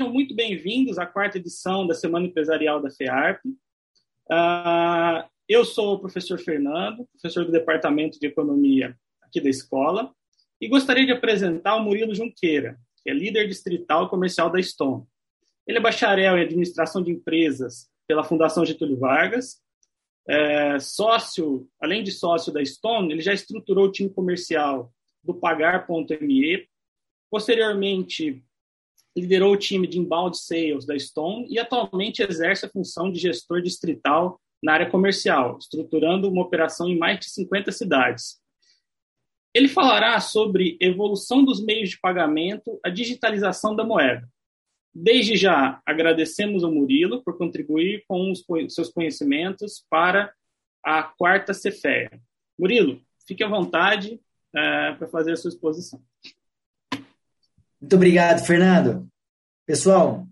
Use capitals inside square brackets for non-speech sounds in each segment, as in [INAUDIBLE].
Sejam muito bem-vindos à quarta edição da Semana Empresarial da FEARP. Uh, eu sou o professor Fernando, professor do Departamento de Economia aqui da escola, e gostaria de apresentar o Murilo Junqueira, que é líder distrital comercial da Stone. Ele é bacharel em administração de empresas pela Fundação Getúlio Vargas, é, sócio, além de sócio da Stone, ele já estruturou o time comercial do Pagar.me. Posteriormente, liderou o time de inbound sales da Stone e atualmente exerce a função de gestor distrital na área comercial, estruturando uma operação em mais de 50 cidades. Ele falará sobre evolução dos meios de pagamento, a digitalização da moeda. Desde já, agradecemos ao Murilo por contribuir com os seus conhecimentos para a quarta Cefeia. Murilo, fique à vontade uh, para fazer a sua exposição. Muito obrigado, Fernando. Pessoal,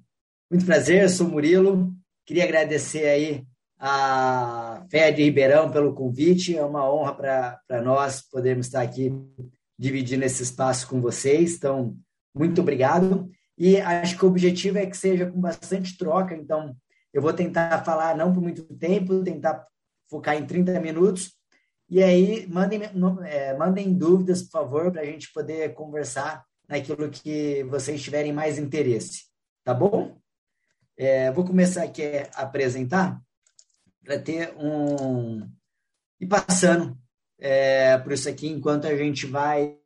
muito prazer, sou Murilo. Queria agradecer aí a Fé de Ribeirão pelo convite. É uma honra para nós podermos estar aqui dividindo esse espaço com vocês. Então, muito obrigado. E acho que o objetivo é que seja com bastante troca. Então, eu vou tentar falar não por muito tempo, tentar focar em 30 minutos. E aí, mandem, é, mandem dúvidas, por favor, para a gente poder conversar naquilo que vocês tiverem mais interesse. Tá bom? É, vou começar aqui a apresentar para ter um. e passando é, por isso aqui enquanto a gente vai,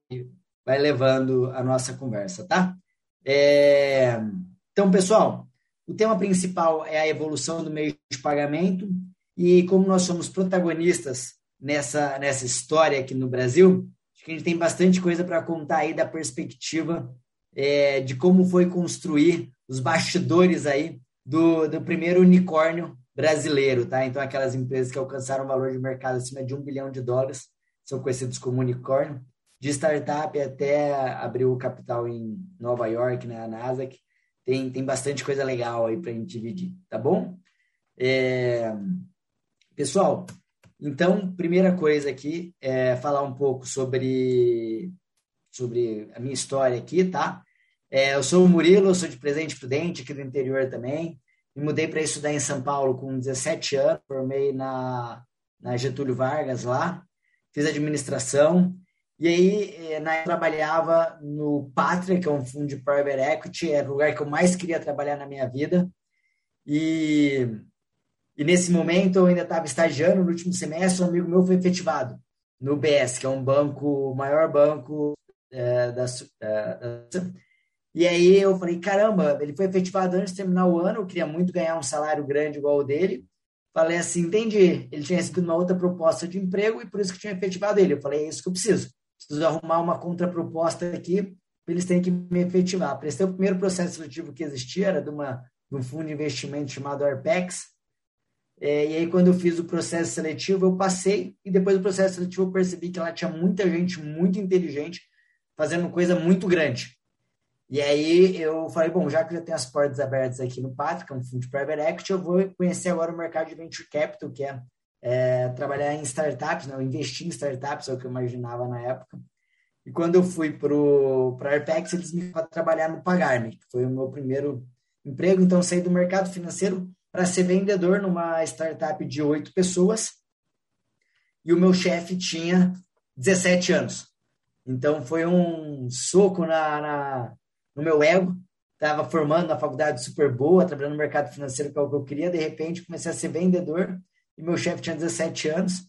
vai levando a nossa conversa, tá? É, então, pessoal, o tema principal é a evolução do meio de pagamento e como nós somos protagonistas nessa, nessa história aqui no Brasil, Acho que a gente tem bastante coisa para contar aí da perspectiva é, de como foi construir os bastidores aí do, do primeiro unicórnio brasileiro, tá? Então, aquelas empresas que alcançaram um valor de mercado acima de um bilhão de dólares são conhecidos como unicórnio. De startup até abrir o capital em Nova York, na né, Nasdaq, tem, tem bastante coisa legal aí para a gente dividir, tá bom? É... Pessoal, então, primeira coisa aqui é falar um pouco sobre, sobre a minha história aqui, tá? É, eu sou o Murilo, sou de Presente Prudente, aqui do interior também. Me mudei para estudar em São Paulo com 17 anos, formei na, na Getúlio Vargas lá, fiz administração. E aí, é, na eu trabalhava no Pátria, que é um fundo de private equity, era o lugar que eu mais queria trabalhar na minha vida. E e nesse momento eu ainda estava estagiando no último semestre, um amigo meu foi efetivado no BS, que é um banco, o maior banco é, da, é, da, E aí eu falei, caramba, ele foi efetivado antes de terminar o ano, eu queria muito ganhar um salário grande igual o dele. Falei assim, entendi. Ele tinha recebido uma outra proposta de emprego e por isso que tinha efetivado ele. Eu falei, é isso que eu preciso. Preciso arrumar uma contraproposta aqui eles terem que me efetivar. Prestei o primeiro processo seletivo que existia, era de, uma, de um fundo de investimento chamado Arpex, é, e aí, quando eu fiz o processo seletivo, eu passei, e depois do processo seletivo, eu percebi que lá tinha muita gente muito inteligente fazendo coisa muito grande. E aí eu falei, bom, já que eu tenho as portas abertas aqui no Pátria, que é um fundo de private equity, eu vou conhecer agora o mercado de venture capital, que é, é trabalhar em startups, não, investir em startups, é o que eu imaginava na época. E quando eu fui para a Arpex, eles me trabalhar no Pagarme, que foi o meu primeiro emprego. Então, saí do mercado financeiro para ser vendedor numa startup de oito pessoas e o meu chefe tinha 17 anos. Então foi um soco na, na no meu ego. Estava formando na faculdade super boa, trabalhando no mercado financeiro, que é o que eu queria. De repente comecei a ser vendedor e meu chefe tinha 17 anos,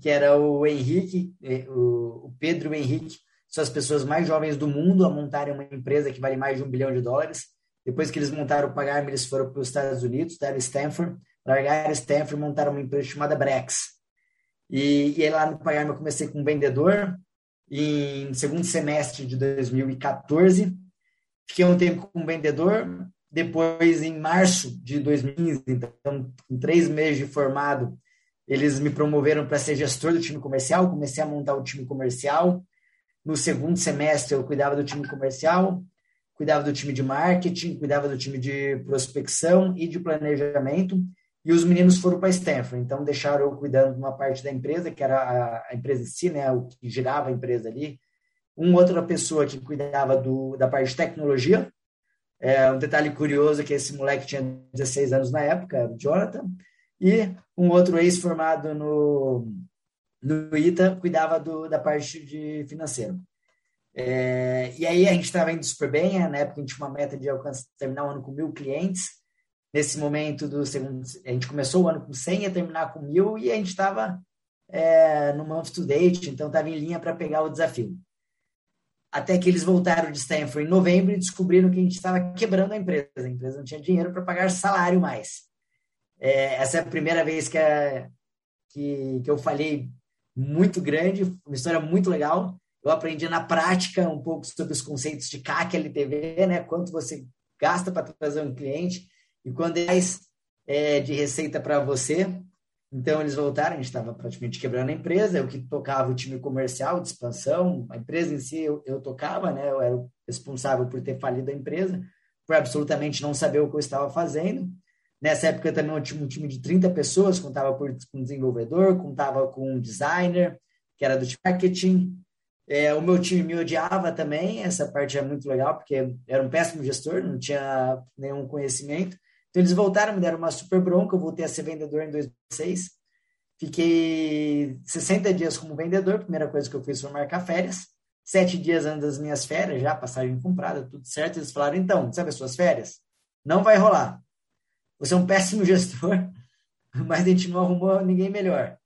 que era o Henrique, o Pedro Henrique, são as pessoas mais jovens do mundo a montarem uma empresa que vale mais de um bilhão de dólares. Depois que eles montaram o Pagarme, eles foram para os Estados Unidos, deram Stanford, largaram Stanford e montaram uma empresa chamada Brex. E, e aí lá no Pagarme eu comecei como vendedor, em segundo semestre de 2014. Fiquei um tempo como vendedor, depois em março de 2015, então em três meses de formado, eles me promoveram para ser gestor do time comercial, comecei a montar o time comercial. No segundo semestre eu cuidava do time comercial, cuidava do time de marketing, cuidava do time de prospecção e de planejamento, e os meninos foram para Stanford, então deixaram eu cuidando de uma parte da empresa, que era a, empresa em si, né, o que girava a empresa ali, uma outra pessoa que cuidava do, da parte de tecnologia, É, um detalhe curioso é que esse moleque tinha 16 anos na época, o Jonathan, e um outro ex-formado no, no ITA cuidava do, da parte de financeiro. É, e aí a gente estava indo super bem, né? na época a gente tinha uma meta de alcançar, terminar o ano com mil clientes. Nesse momento do segundo, a gente começou o ano com 100 e terminar com mil e a gente estava é, no month to date, então estava em linha para pegar o desafio. Até que eles voltaram de Stanford em novembro e descobriram que a gente estava quebrando a empresa. A empresa não tinha dinheiro para pagar salário mais. É, essa é a primeira vez que, a, que, que eu falei muito grande, uma história muito legal. Eu aprendi na prática um pouco sobre os conceitos de CAC LTV, né? Quanto você gasta para trazer um cliente e quando é é, de receita para você. Então eles voltaram, a gente estava praticamente quebrando a empresa, eu que tocava o time comercial de expansão, a empresa em si eu, eu tocava, né? Eu era o responsável por ter falido a empresa, por absolutamente não saber o que eu estava fazendo. Nessa época também eu tinha um time de 30 pessoas, contava por, com desenvolvedor, contava com um designer, que era do marketing. É, o meu time me odiava também, essa parte é muito legal, porque era um péssimo gestor, não tinha nenhum conhecimento. Então eles voltaram, me deram uma super bronca, eu voltei a ser vendedor em 2006. Fiquei 60 dias como vendedor, primeira coisa que eu fiz foi marcar férias. Sete dias antes das minhas férias, já passagem comprada, tudo certo. Eles falaram, então, sabe as suas férias? Não vai rolar. Você é um péssimo [LAUGHS] gestor, mas a gente não arrumou ninguém melhor.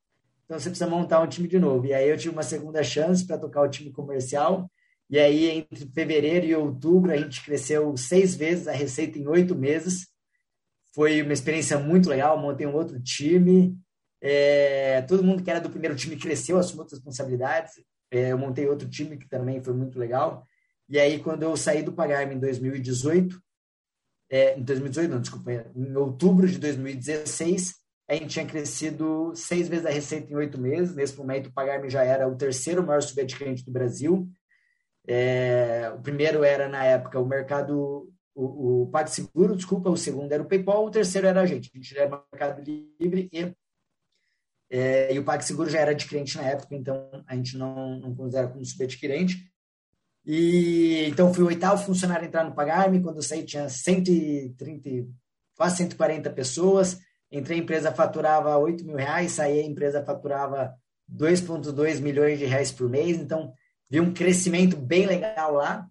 Então você precisa montar um time de novo. E aí eu tive uma segunda chance para tocar o time comercial. E aí, entre fevereiro e outubro, a gente cresceu seis vezes a receita em oito meses. Foi uma experiência muito legal. Montei um outro time. É, todo mundo que era do primeiro time cresceu, assumiu outras responsabilidades. É, eu montei outro time que também foi muito legal. E aí, quando eu saí do Pagarme em 2018, é, em 2018, não, desculpa, em outubro de 2016, a gente tinha crescido seis vezes a receita em oito meses. Nesse momento, o Pagarme já era o terceiro maior subadquirente do Brasil. É, o primeiro era, na época, o mercado, o, o PagSeguro, desculpa, o segundo era o PayPal, o terceiro era a gente. A gente era Mercado Livre e, é, e o PagSeguro já era adquirente na época, então a gente não, não considera como subadquirente. E então fui o oitavo funcionário a entrar no Pagarme. Quando eu saí tinha 130, quase 140 pessoas. Entrei, a empresa faturava 8 mil reais, saí, a empresa faturava 2,2 milhões de reais por mês. Então, vi um crescimento bem legal lá.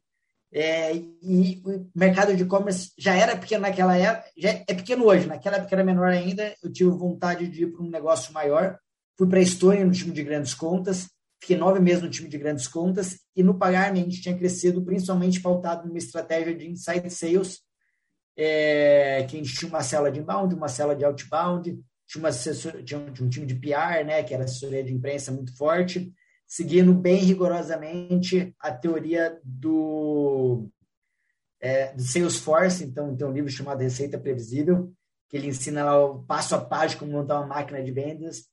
É, e o mercado de e-commerce já era pequeno naquela época, já é pequeno hoje, naquela época era menor ainda. Eu tive vontade de ir para um negócio maior. Fui para a Estônia no time de grandes contas fiquei nove meses no time de grandes contas e no Pagar-me a gente tinha crescido principalmente pautado numa estratégia de inside sales, é, que a gente tinha uma cela de inbound, uma cela de outbound, tinha, uma tinha um, tinha um time de PR, né, que era assessoria de imprensa muito forte, seguindo bem rigorosamente a teoria do, é, do Salesforce, então tem um livro chamado Receita Previsível, que ele ensina lá o passo a passo como montar uma máquina de vendas,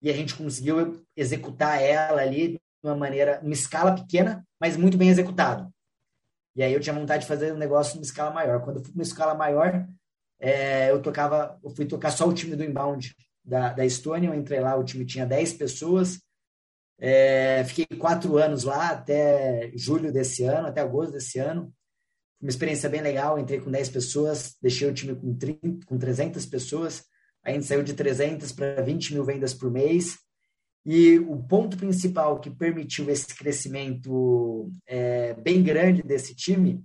e a gente conseguiu executar ela ali de uma maneira, uma escala pequena, mas muito bem executado. E aí eu tinha vontade de fazer um negócio numa escala maior. Quando eu fui uma escala maior, é, eu tocava, eu fui tocar só o time do inbound da, da Estônia, eu entrei lá, o time tinha 10 pessoas, é, fiquei quatro anos lá, até julho desse ano, até agosto desse ano. Uma experiência bem legal, entrei com 10 pessoas, deixei o time com, 30, com 300 pessoas, a gente saiu de 300 para 20 mil vendas por mês. E o ponto principal que permitiu esse crescimento é, bem grande desse time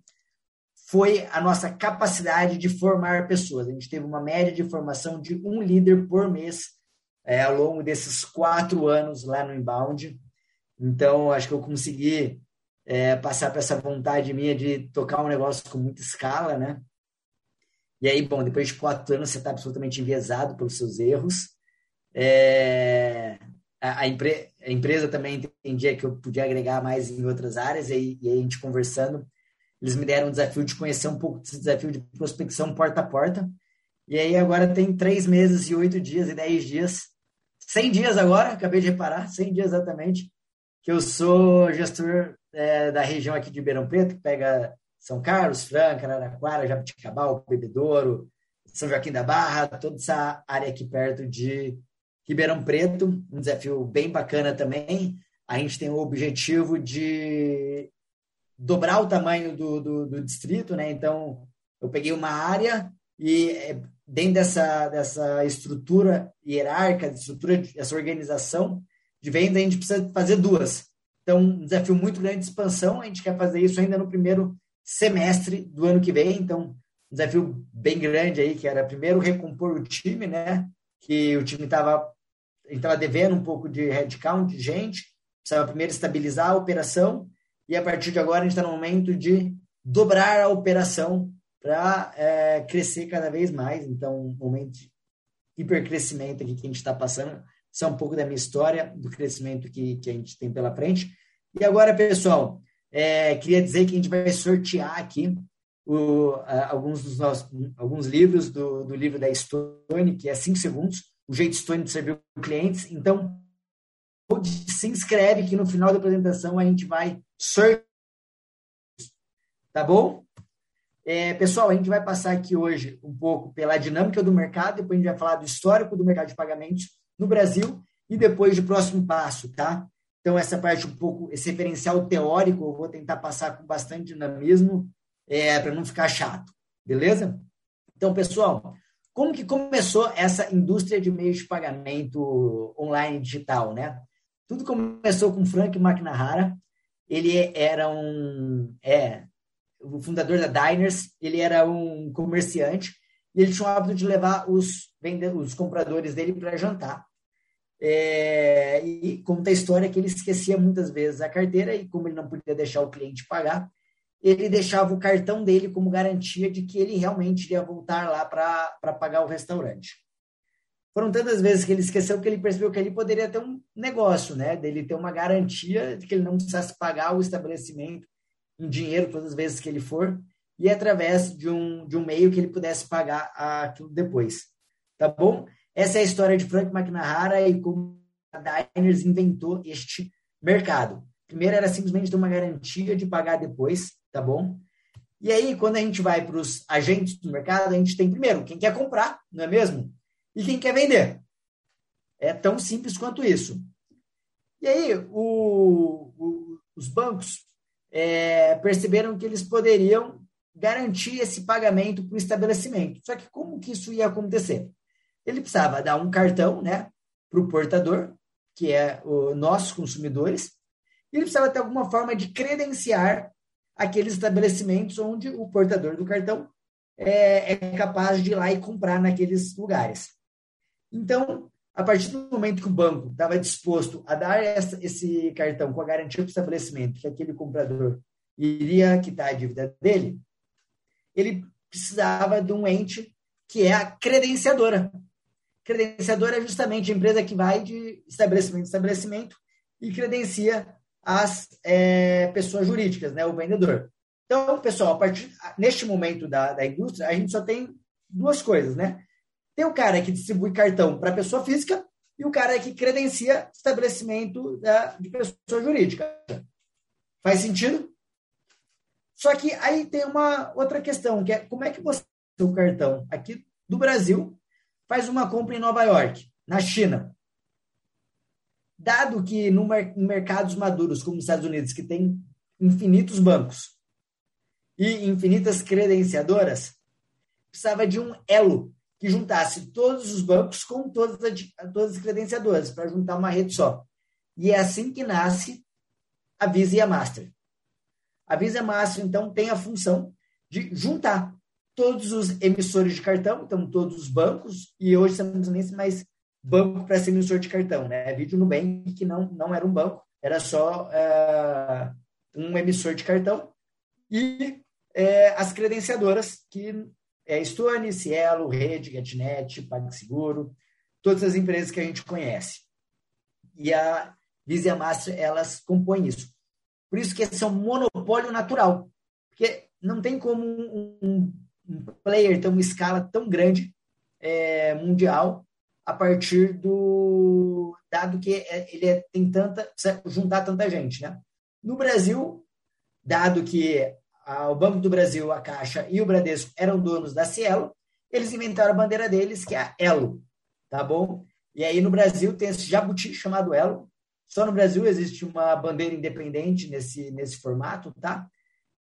foi a nossa capacidade de formar pessoas. A gente teve uma média de formação de um líder por mês é, ao longo desses quatro anos lá no Inbound. Então, acho que eu consegui é, passar para essa vontade minha de tocar um negócio com muita escala, né? E aí, bom, depois de quatro anos você está absolutamente enviesado pelos seus erros. É, a, a, empre, a, empresa também entendia que eu podia agregar mais em outras áreas, e aí, e a gente conversando, eles me deram um desafio de conhecer um pouco desse desafio de prospecção porta a porta. E aí agora tem três meses e oito dias e dez dias, cem dias agora, acabei de reparar, cem dias exatamente, que eu sou gestor é, da região aqui de Ribeirão Preto, que pega são Carlos, Franca, Araraquara, Jabuticabal, Bebedouro, São Joaquim da Barra, toda essa área aqui perto de Ribeirão Preto, um desafio bem bacana também. A gente tem o objetivo de dobrar o tamanho do, do, do distrito, né? Então, Eu peguei uma área e é, dentro dessa, dessa estrutura hierárquica, estrutura, dessa organização de venda, a gente precisa fazer duas. Então, um desafio muito grande de expansão, a gente quer fazer isso ainda no primeiro semestre do ano que vem, então, um desafio bem grande aí, que era primeiro recompor o time, né, que o time estava estava devendo um pouco de headcount, de gente, precisava primeiro estabilizar a operação, e a partir de agora a gente está no momento de dobrar a operação para é, crescer cada vez mais. Então, um momento de hipercrescimento aqui que a gente está passando. Isso é um pouco da minha história, do crescimento que, que a gente tem pela frente. E agora, pessoal, é, queria dizer que a gente vai sortear aqui o, alguns dos nossos, alguns livros do, do livro da Stone, que é 5 segundos, o jeito Stone de servir clientes. Então, se inscreve que no final da apresentação a gente vai sortear. Tá bom? É, pessoal, a gente vai passar aqui hoje um pouco pela dinâmica do mercado, depois a gente vai falar do histórico do mercado de pagamentos no Brasil e depois de próximo passo, tá? Então, essa parte um pouco, esse referencial teórico, eu vou tentar passar com bastante dinamismo, é, para não ficar chato, beleza? Então, pessoal, como que começou essa indústria de meios de pagamento online digital, né? Tudo começou com Frank McNamara. Ele era um, é, o fundador da Diners. Ele era um comerciante e ele tinha o hábito de levar os, os compradores dele para jantar. É, e conta a história que ele esquecia muitas vezes a carteira e como ele não podia deixar o cliente pagar, ele deixava o cartão dele como garantia de que ele realmente iria voltar lá para pagar o restaurante. Foram tantas vezes que ele esqueceu que ele percebeu que ele poderia ter um negócio, né? Dele ter uma garantia de que ele não precisasse pagar o estabelecimento em dinheiro todas as vezes que ele for e através de um, de um meio que ele pudesse pagar aquilo depois. Tá bom? Essa é a história de Frank McNamara e como a Diners inventou este mercado. Primeiro era simplesmente ter uma garantia de pagar depois, tá bom? E aí, quando a gente vai para os agentes do mercado, a gente tem primeiro quem quer comprar, não é mesmo? E quem quer vender. É tão simples quanto isso. E aí, o, o, os bancos é, perceberam que eles poderiam garantir esse pagamento para o estabelecimento. Só que como que isso ia acontecer? ele precisava dar um cartão né, para o portador, que é os nossos consumidores, e ele precisava ter alguma forma de credenciar aqueles estabelecimentos onde o portador do cartão é, é capaz de ir lá e comprar naqueles lugares. Então, a partir do momento que o banco estava disposto a dar essa, esse cartão com a garantia do estabelecimento que aquele comprador iria quitar a dívida dele, ele precisava de um ente que é a credenciadora, Credenciador é justamente a empresa que vai de estabelecimento em estabelecimento e credencia as é, pessoas jurídicas, né, o vendedor. Então, pessoal, a partir, neste momento da, da indústria, a gente só tem duas coisas, né? Tem o cara que distribui cartão para pessoa física e o cara que credencia estabelecimento da, de pessoa jurídica. Faz sentido? Só que aí tem uma outra questão, que é como é que você o cartão aqui do Brasil faz uma compra em Nova York, na China. Dado que no, em mercados maduros, como os Estados Unidos, que tem infinitos bancos e infinitas credenciadoras, precisava de um elo que juntasse todos os bancos com todas as, todas as credenciadoras, para juntar uma rede só. E é assim que nasce a Visa e a Master. A Visa Master, então, tem a função de juntar todos os emissores de cartão, então todos os bancos, e hoje não nem mais banco para ser emissor de cartão, né? Vídeo Nubank, que não, não era um banco, era só uh, um emissor de cartão, e uh, as credenciadoras, que é Stone, Cielo, Rede, GetNet, PagSeguro, todas as empresas que a gente conhece. E a Visa e a Master, elas compõem isso. Por isso que esse é um monopólio natural, porque não tem como um um player ter uma escala tão grande é, mundial a partir do dado que é, ele é, tem tanta juntar tanta gente, né? No Brasil, dado que a, o Banco do Brasil, a Caixa e o Bradesco eram donos da Cielo, eles inventaram a bandeira deles que é a Elo, tá bom? E aí no Brasil tem esse jabuti chamado Elo. Só no Brasil existe uma bandeira independente nesse nesse formato, tá?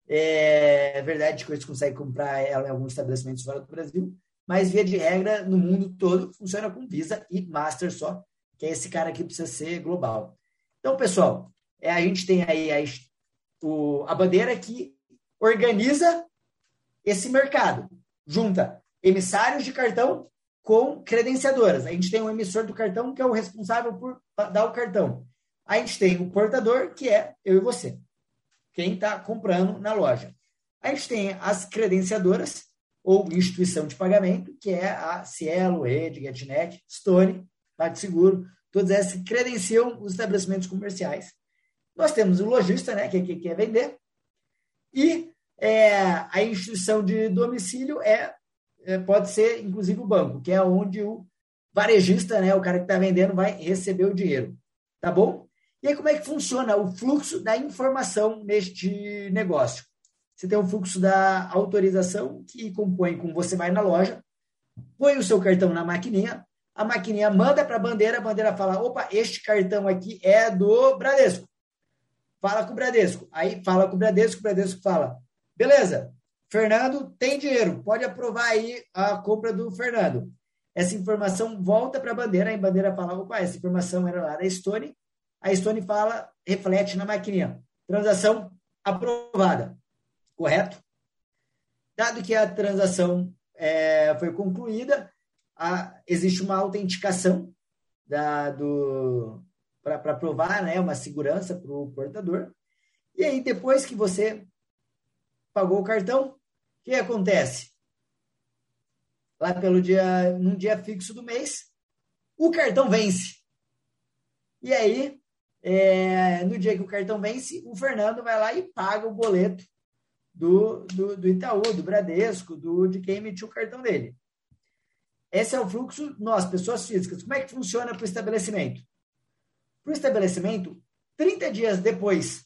É verdade que você consegue comprar ela em alguns estabelecimentos fora do Brasil, mas via de regra, no mundo todo, funciona com Visa e Master só, que é esse cara aqui precisa ser global. Então, pessoal, é, a gente tem aí a, o, a bandeira que organiza esse mercado, junta emissários de cartão com credenciadoras. A gente tem um emissor do cartão, que é o responsável por dar o cartão. A gente tem o portador, que é eu e você, quem está comprando na loja. A gente tem as credenciadoras, ou instituição de pagamento, que é a Cielo, Rede, GetNet, Stone, PagSeguro, todas essas credenciam os estabelecimentos comerciais. Nós temos o lojista, né, que, que quer vender, e é, a instituição de domicílio é, é, pode ser, inclusive, o banco, que é onde o varejista, né, o cara que está vendendo, vai receber o dinheiro. Tá bom? E aí, como é que funciona o fluxo da informação neste negócio? Você tem o fluxo da autorização, que compõe com você vai na loja, põe o seu cartão na maquininha, a maquininha manda para a bandeira, a bandeira fala: opa, este cartão aqui é do Bradesco. Fala com o Bradesco. Aí fala com o Bradesco, o Bradesco fala: beleza, Fernando tem dinheiro, pode aprovar aí a compra do Fernando. Essa informação volta para a bandeira, a bandeira fala: opa, essa informação era lá da Stone. A Stone fala, reflete na maquininha. Transação aprovada correto? Dado que a transação é, foi concluída, a, existe uma autenticação para provar né, uma segurança para o portador. E aí, depois que você pagou o cartão, o que acontece? Lá pelo dia, num dia fixo do mês, o cartão vence. E aí, é, no dia que o cartão vence, o Fernando vai lá e paga o boleto do, do, do Itaú, do Bradesco, do, de quem emitiu o cartão dele. Esse é o fluxo, nós, pessoas físicas. Como é que funciona para o estabelecimento? Para o estabelecimento, 30 dias depois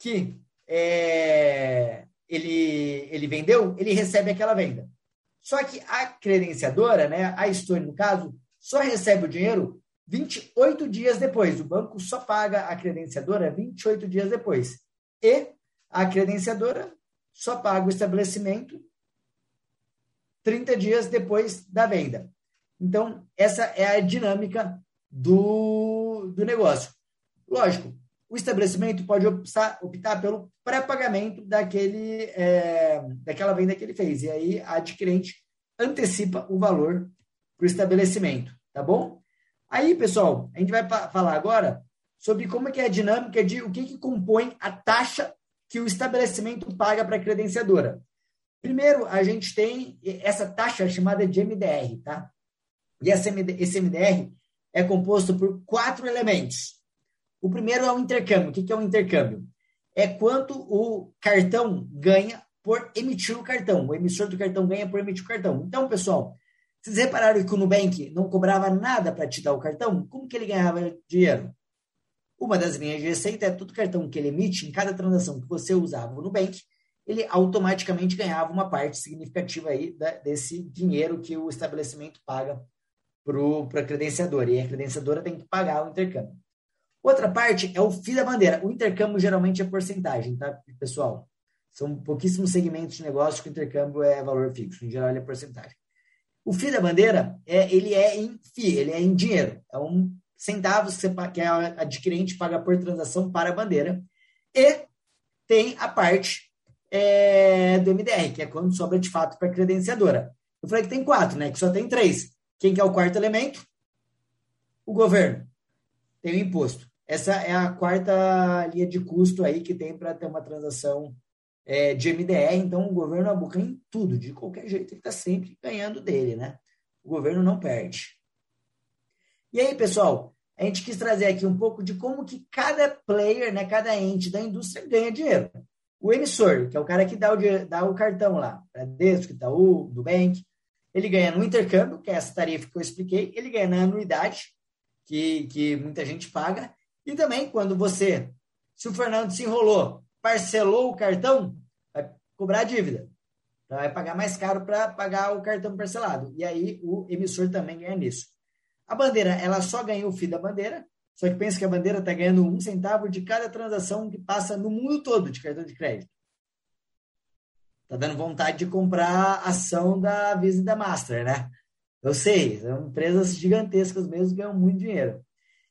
que é, ele, ele vendeu, ele recebe aquela venda. Só que a credenciadora, né, a Stone, no caso, só recebe o dinheiro 28 dias depois. O banco só paga a credenciadora 28 dias depois. E a credenciadora só paga o estabelecimento 30 dias depois da venda. Então, essa é a dinâmica do, do negócio. Lógico, o estabelecimento pode optar, optar pelo pré-pagamento daquele, é, daquela venda que ele fez. E aí a adquirente antecipa o valor para o estabelecimento, tá bom? Aí, pessoal, a gente vai falar agora sobre como é é a dinâmica de o que, que compõe a taxa que o estabelecimento paga para a credenciadora. Primeiro, a gente tem essa taxa chamada de MDR, tá? E esse MDR é composto por quatro elementos. O primeiro é o intercâmbio. O que é o intercâmbio? É quanto o cartão ganha por emitir o cartão. O emissor do cartão ganha por emitir o cartão. Então, pessoal, vocês repararam que o Nubank não cobrava nada para te dar o cartão? Como que ele ganhava dinheiro? Uma das linhas de receita é todo cartão que ele emite, em cada transação que você usava no Nubank, ele automaticamente ganhava uma parte significativa aí da, desse dinheiro que o estabelecimento paga para a credenciadora. E a credenciadora tem que pagar o intercâmbio. Outra parte é o FII da bandeira. O intercâmbio geralmente é porcentagem, tá, pessoal? São pouquíssimos segmentos de negócio que o intercâmbio é valor fixo. Em geral, ele é porcentagem. O FII da bandeira, é, ele é em FII, ele é em dinheiro. É um centavos que, você, que a adquirente paga por transação para a bandeira. E tem a parte é, do MDR, que é quando sobra de fato para a credenciadora. Eu falei que tem quatro, né? Que só tem três. Quem que é o quarto elemento? O governo. Tem o imposto. Essa é a quarta linha de custo aí que tem para ter uma transação é, de MDR. Então, o governo abuca em tudo, de qualquer jeito. Ele está sempre ganhando dele, né? O governo não perde. E aí, pessoal, a gente quis trazer aqui um pouco de como que cada player, né, cada ente da indústria ganha dinheiro. O emissor, que é o cara que dá o, dá o cartão lá, Bradesco, Itaú, do Bank, ele ganha no intercâmbio, que é essa tarifa que eu expliquei, ele ganha na anuidade, que, que muita gente paga, e também quando você, se o Fernando se enrolou, parcelou o cartão, vai cobrar a dívida. Então, vai pagar mais caro para pagar o cartão parcelado. E aí o emissor também ganha nisso. A bandeira, ela só ganha o FII da bandeira, só que pensa que a bandeira está ganhando um centavo de cada transação que passa no mundo todo de cartão de crédito. Tá dando vontade de comprar ação da Visa e da Master, né? Eu sei, são empresas gigantescas mesmo, ganham muito dinheiro.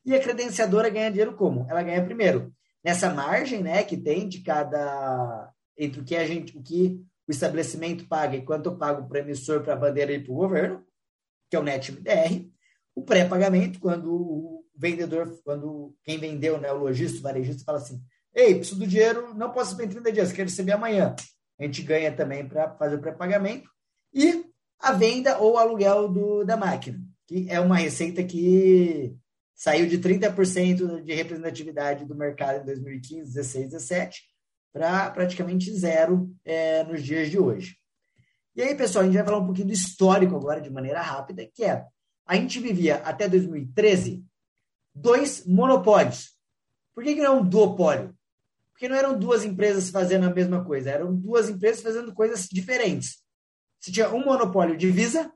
E a credenciadora ganha dinheiro como? Ela ganha primeiro nessa margem, né, que tem de cada entre o que a gente, o que o estabelecimento paga e quanto para o emissor, para a bandeira e para o governo, que é o NetBR, o pré-pagamento, quando o vendedor, quando quem vendeu, né, o lojista, o varejista, fala assim, ei, preciso do dinheiro, não posso receber em 30 dias, quero receber amanhã. A gente ganha também para fazer o pré-pagamento. E a venda ou aluguel do, da máquina, que é uma receita que saiu de 30% de representatividade do mercado em 2015, 16, 17 para praticamente zero é, nos dias de hoje. E aí, pessoal, a gente vai falar um pouquinho do histórico agora, de maneira rápida, que é, a gente vivia até 2013 dois monopólios. Por que, que não é um duopólio? Porque não eram duas empresas fazendo a mesma coisa, eram duas empresas fazendo coisas diferentes. Você tinha um monopólio de Visa,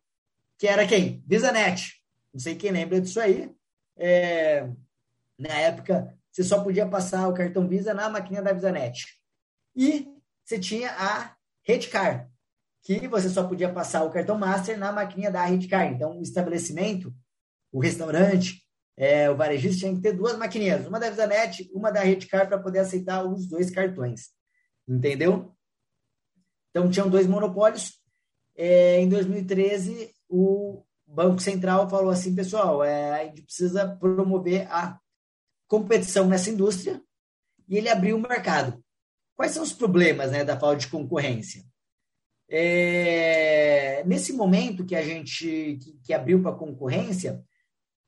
que era quem? VisaNet. Não sei quem lembra disso aí. É, na época, você só podia passar o cartão Visa na maquininha da VisaNet. E você tinha a Redcar, que você só podia passar o cartão Master na maquininha da Redcar. Então, o estabelecimento, o restaurante, é, o varejista tinha que ter duas maquininhas, uma da VisaNet, uma da Redcar, para poder aceitar os dois cartões. Entendeu? Então, tinham dois monopólios. É, em 2013, o Banco Central falou assim, pessoal, é, a gente precisa promover a competição nessa indústria e ele abriu o mercado. Quais são os problemas né, da falta de concorrência? É, nesse momento que a gente que, que abriu para concorrência,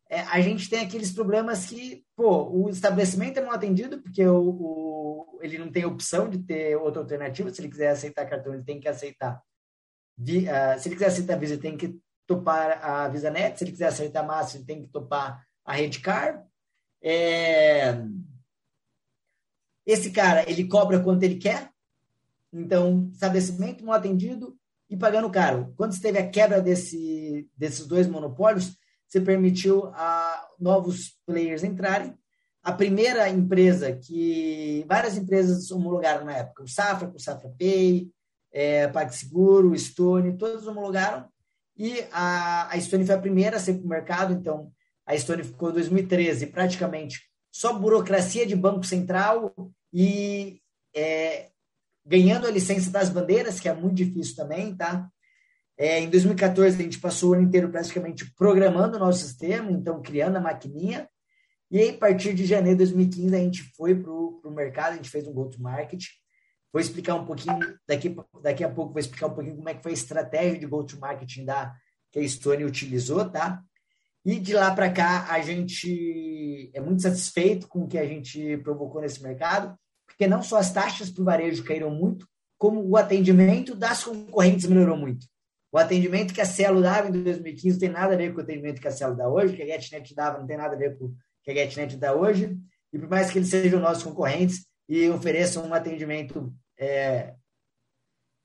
é, a gente tem aqueles problemas que, pô, o estabelecimento é mal atendido porque o, o, ele não tem opção de ter outra alternativa. Se ele quiser aceitar cartão, ele tem que aceitar. Vi, uh, se ele quiser aceitar a Visa, ele tem que topar a VisaNet. Se ele quiser aceitar Master, ele tem que topar a Redcar. É, esse cara, ele cobra quanto ele quer. Então, estabelecimento mal atendido e pagando caro. Quando teve a quebra desse, desses dois monopólios, você permitiu a novos players entrarem. A primeira empresa que várias empresas homologaram na época, o Safra, o Safra Pay, é, PagSeguro, Stone, todos homologaram. E a, a Stone foi a primeira a ser para o mercado, então a Stone ficou em 2013 praticamente só burocracia de Banco Central e é, ganhando a licença das bandeiras, que é muito difícil também, tá? É, em 2014, a gente passou o ano inteiro praticamente programando o nosso sistema, então criando a maquininha. E aí, a partir de janeiro de 2015, a gente foi para o mercado, a gente fez um go-to-market. Vou explicar um pouquinho, daqui, daqui a pouco, vou explicar um pouquinho como é que foi a estratégia de go-to-marketing da, que a Stone utilizou, tá? E de lá para cá, a gente é muito satisfeito com o que a gente provocou nesse mercado, porque não só as taxas para o varejo caíram muito, como o atendimento das concorrentes melhorou muito. O atendimento que a Cielo dava em 2015 não tem nada a ver com o atendimento que a Cielo dá hoje, que a GetNet dava não tem nada a ver com o que a GetNet dá hoje. E por mais que eles sejam nossos concorrentes e ofereçam um atendimento é,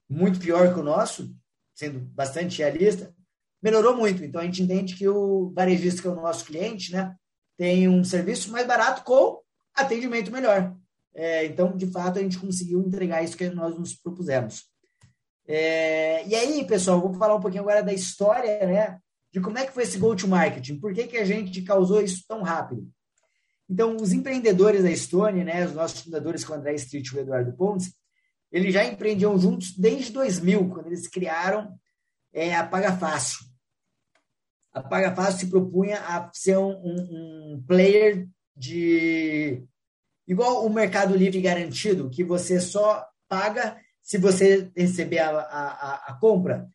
muito pior que o nosso, sendo bastante realista, melhorou muito. Então a gente entende que o varejista, que é o nosso cliente, né, tem um serviço mais barato com atendimento melhor. É, então, de fato, a gente conseguiu entregar isso que nós nos propusemos. É, e aí, pessoal, vou falar um pouquinho agora da história, né? De como é que foi esse go-to-marketing, por que, que a gente causou isso tão rápido. Então, os empreendedores da Estônia, né, os nossos fundadores, com o André Street e o Eduardo Pontes, eles já empreendiam juntos desde 2000, quando eles criaram é, a Paga Fácil a Paga Fácil se propunha a ser um, um, um player de igual o Mercado Livre garantido, que você só paga se você receber a, a, a compra.